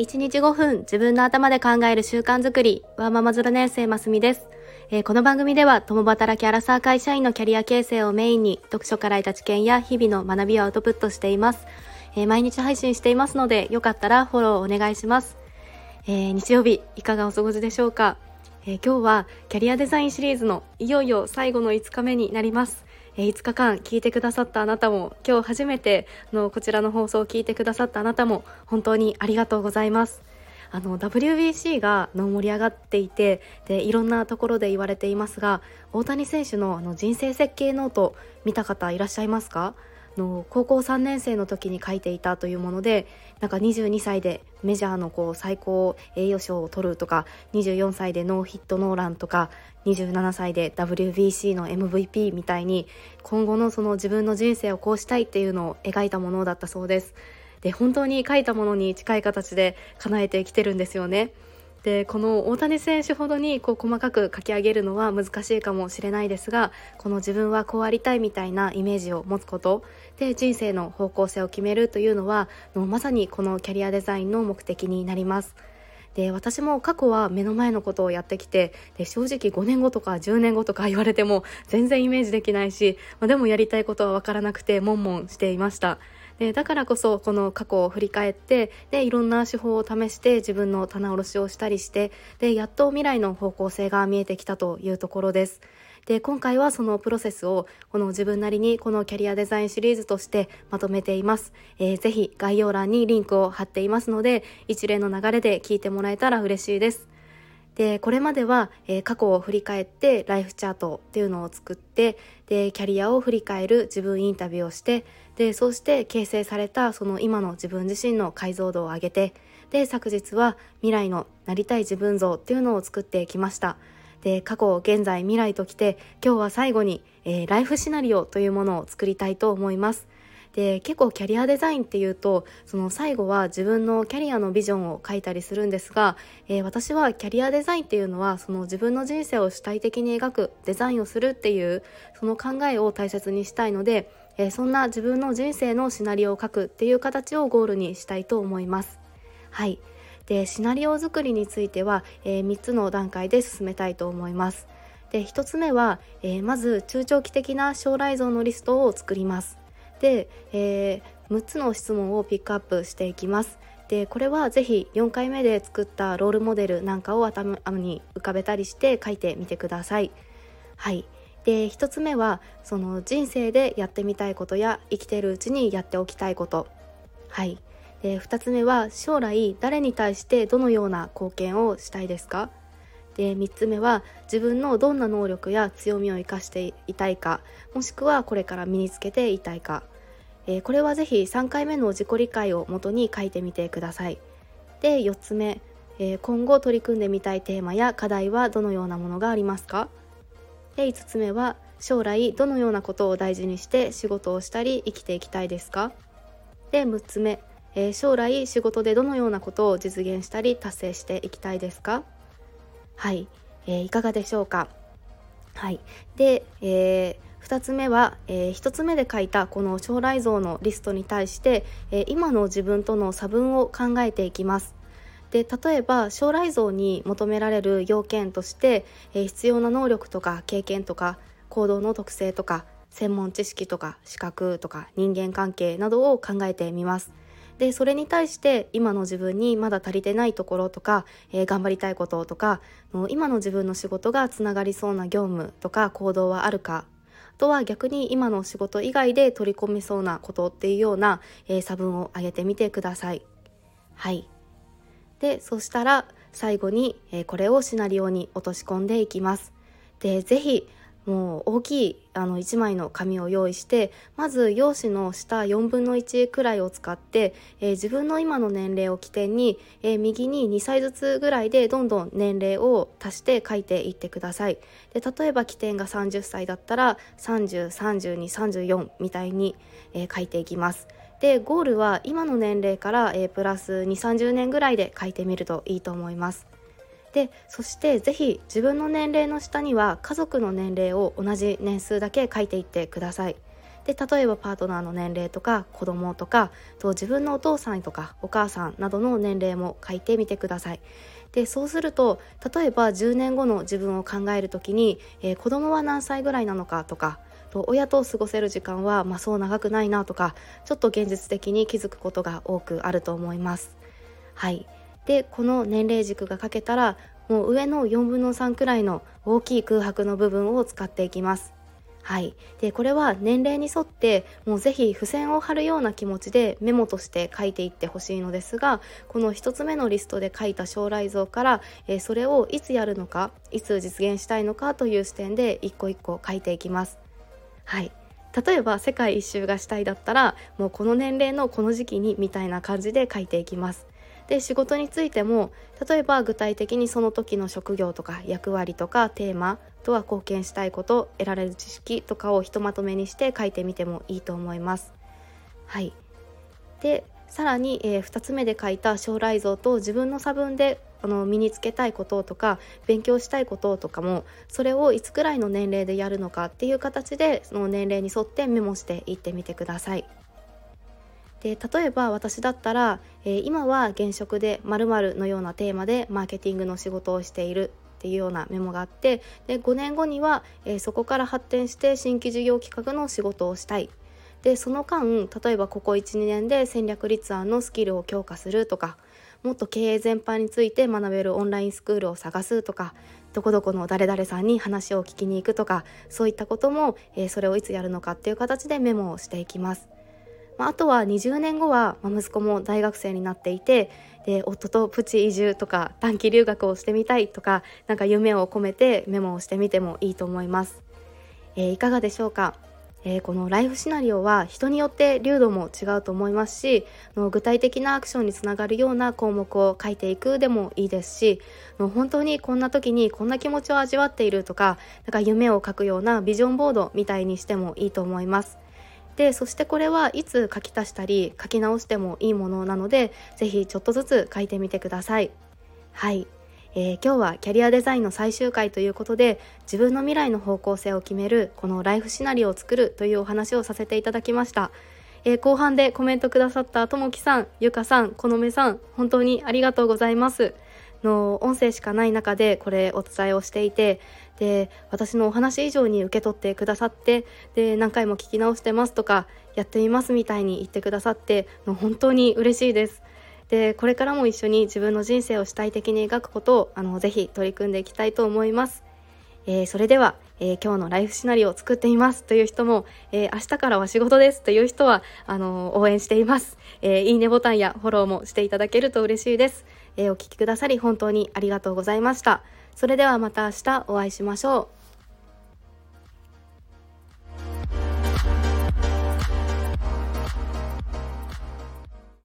1日5分自分の頭で考える習慣づくり。ワーママズラ年生ますみです、えー、この番組では共働きアラサー会社員のキャリア形成をメインに読書から得た知見や日々の学びをアウトプットしています、えー、毎日配信していますのでよかったらフォローお願いします、えー、日曜日いかがお過ごしでしょうか、え今日はキャリアデザインシリーズのいよいよ最後の5日目になります。5日間聞いてくださったあなたも今日初めてのこちらの放送を聞いてくださったあなたも本当にありがとうございます。あの WBC がの盛り上がっていてでいろんなところで言われていますが大谷選手のあの人生設計ノート見た方いらっしゃいますか？の高校3年生の時に書いていたというものでなんか22歳でメジャーのこう最高栄誉賞を取るとか24歳でノーヒットノーランとか27歳で WBC の MVP みたいに今後のその自分の人生をこうしたいっていうのを描いたものだったそうです。で本当に書いたものに近い形で叶えてきてるんですよね。でこの大谷選手ほどにこう細かく書き上げるのは難しいかもしれないですがこの自分はこうありたいみたいなイメージを持つことで人生の方向性を決めるというのはのまさにこのキャリアデザインの目的になります。で私も過去は目の前のことをやってきてで正直5年後とか10年後とか言われても全然イメージできないし、まあ、でもやりたいことは分からなくて悶々していました。でだからこそこの過去を振り返ってでいろんな手法を試して自分の棚卸しをしたりしてでやっと未来の方向性が見えてきたというところです。で今回はそのプロセスをこの自分なりにこのキャリアデザインシリーズとしてまとめています、えー、ぜひ概要欄にリンクを貼っていますので一連の流れで聞いてもらえたら嬉しいですでこれまでは、えー、過去を振り返ってライフチャートっていうのを作ってでキャリアを振り返る自分インタビューをしてでそうして形成されたその今の自分自身の解像度を上げてで昨日は未来のなりたい自分像っていうのを作ってきました。で過去現在未来ときて今日は最後に、えー、ライフシナリオというものを作りたいと思います。で結構キャリアデザインっていうとその最後は自分のキャリアのビジョンを書いたりするんですが、えー、私はキャリアデザインっていうのはその自分の人生を主体的に描くデザインをするっていうその考えを大切にしたいので、えー、そんな自分の人生のシナリオを書くっていう形をゴールにしたいと思います。はいでシナリオ作りについては、えー、3つの段階で進めたいと思います。で1つ目は、えー、まず中長期的な将来像のリストを作ります。で、えー、6つの質問をピックアップしていきます。でこれはぜひ4回目で作ったロールモデルなんかを頭に浮かべたりして書いてみてください。はいで1つ目はその人生でやってみたいことや生きているうちにやっておきたいこと。はい。で2つ目は将来誰に対してどのような貢献をしたいですか？で3つ目は自分のどんな能力や強みを生かしていたいか？もしくはこれから身につけていたいか、えー、これはぜひ3回目の自己理解をもとに書いてみてください。で4つ目、えー、今後取り組んでみたいテーマや課題はどのようなものがありますか？で5つ目は将来どのようなことを大事にして仕事をしたり生きていきたいですか？で6つ目、えー、将来仕事でどのようなことを実現したり達成していきたいですか？はい、えー、いかがでしょうか？はい。で、えー、2つ目は、えー、1つ目で書いたこの将来像のリストに対して、えー、今の自分との差分を考えていきます。で例えば将来像に求められる要件として、えー、必要な能力とか経験とか行動の特性とか専門知識とか資格とか人間関係などを考えてみます。でそれに対して今の自分にまだ足りてないところとか、えー、頑張りたいこととか今の自分の仕事がつながりそうな業務とか行動はあるか。あとは逆に今の仕事以外で取り込みそうなことっていうような、えー、差分を上げてみてください。はい。でそしたら最後に、え、これをシナリオに落とし込んでいきます。でぜひもう大きいあの1枚の紙を用意してまず用紙の下4分の1くらいを使って、えー、自分の今の年齢を起点に、えー、右に2歳ずつぐらいでどんどん年齢を足して書いていってくださいで例えば起点が30歳だったら303234みたいに、えー、書いていきますでゴールは今の年齢から、えプラス2 3 0年ぐらいで書いてみるといいと思いますでそしてぜひ自分の年齢の下には家族の年齢を同じ年数だけ書いていってください。でで例えばパートナーの年齢とか子供とかと自分のお父さんとかお母さんなどの年齢も書いてみてください。でそうすると例えば10年後の自分を考える時に、えー、子供は何歳ぐらいなのかとかと親と過ごせる時間は、まあ、そう長くないなとかちょっと現実的に気づくことが多くあると思います。はいでこの年齢軸が書けたらもう上の4分の3くらいの大きい空白の部分を使っていきます。はい、でこれは年齢に沿ってもうぜひ付箋を貼るような気持ちでメモとして書いていってほしいのですがこの1つ目のリストで書いた将来像から、えー、それをいつやるのかいつ実現したいのかという視点で一個一個書いていきます。はい例えば世界一周がしたいだったらもうこの年齢のこの時期にみたいな感じで書いていきます。で仕事についても例えば具体的にその時の職業とか役割とかテーマとは貢献したいこと得られる知識とかをひとまとめにして書いてみてもいいと思います。はいでさらに、えー、2つ目で書いた将来像と自分の差分であの身につけたいこととか勉強したいこととかもそれをいつくらいの年齢でやるのかっていう形でその年齢に沿ってメモしていってみてください。で例えば私だったら、えー、今は現職で〇〇のようなテーマでマーケティングの仕事をしているっていうようなメモがあってで5年後には、えー、そこから発展して新規事業企画の仕事をしたいでその間例えばここ12年で戦略立案のスキルを強化するとかもっと経営全般について学べるオンラインスクールを探すとかどこどこの誰々さんに話を聞きに行くとかそういったことも、えー、それをいつやるのかっていう形でメモをしていきます。まあ、あとは20年後は、まあ、息子も大学生になっていてで夫とプチ移住とか短期留学をしてみたいとかなんか夢を込めてメモをしてみてもいいと思います。えー、いかがでしょうか？えー、このライフシナリオは人によって流度も違うと思いますしの具体的なアクションにつながるような項目を書いていくでもいいですしの本当にこんな時にこんな気持ちを味わっているとかなんか夢を書くようなビジョンボードみたいにしてもいいと思います。でそしてこれはいつ書き足したり書き直してもいいものなので是非ちょっとずつ書いてみてください。はい、えー、今日はキャリアデザインの最終回ということで自分の未来の方向性を決めるこのライフシナリオを作るというお話をさせていただきました。えー、後半でコメントくださったともきさん、ゆかさん、このめさん、本当にありがとうございます。の音声しかない中でこれお伝えをしていてで私のお話以上に受け取ってくださってで何回も聞き直してますとかやってみますみたいに言ってくださっての本当に嬉しいです。でこれからも一緒に自分の人生を主体的に描くことをあのぜひ取り組んでいきたいと思います。えー、それでは、えー、今日のライフシナリオを作っていますという人も、えー、明日からは仕事ですという人はあの応援しています、えいいねボタンやフォローもしていただけると嬉しいです。えお聴きくださり本当にありがとうございました。それではまた明日お会いしましょう。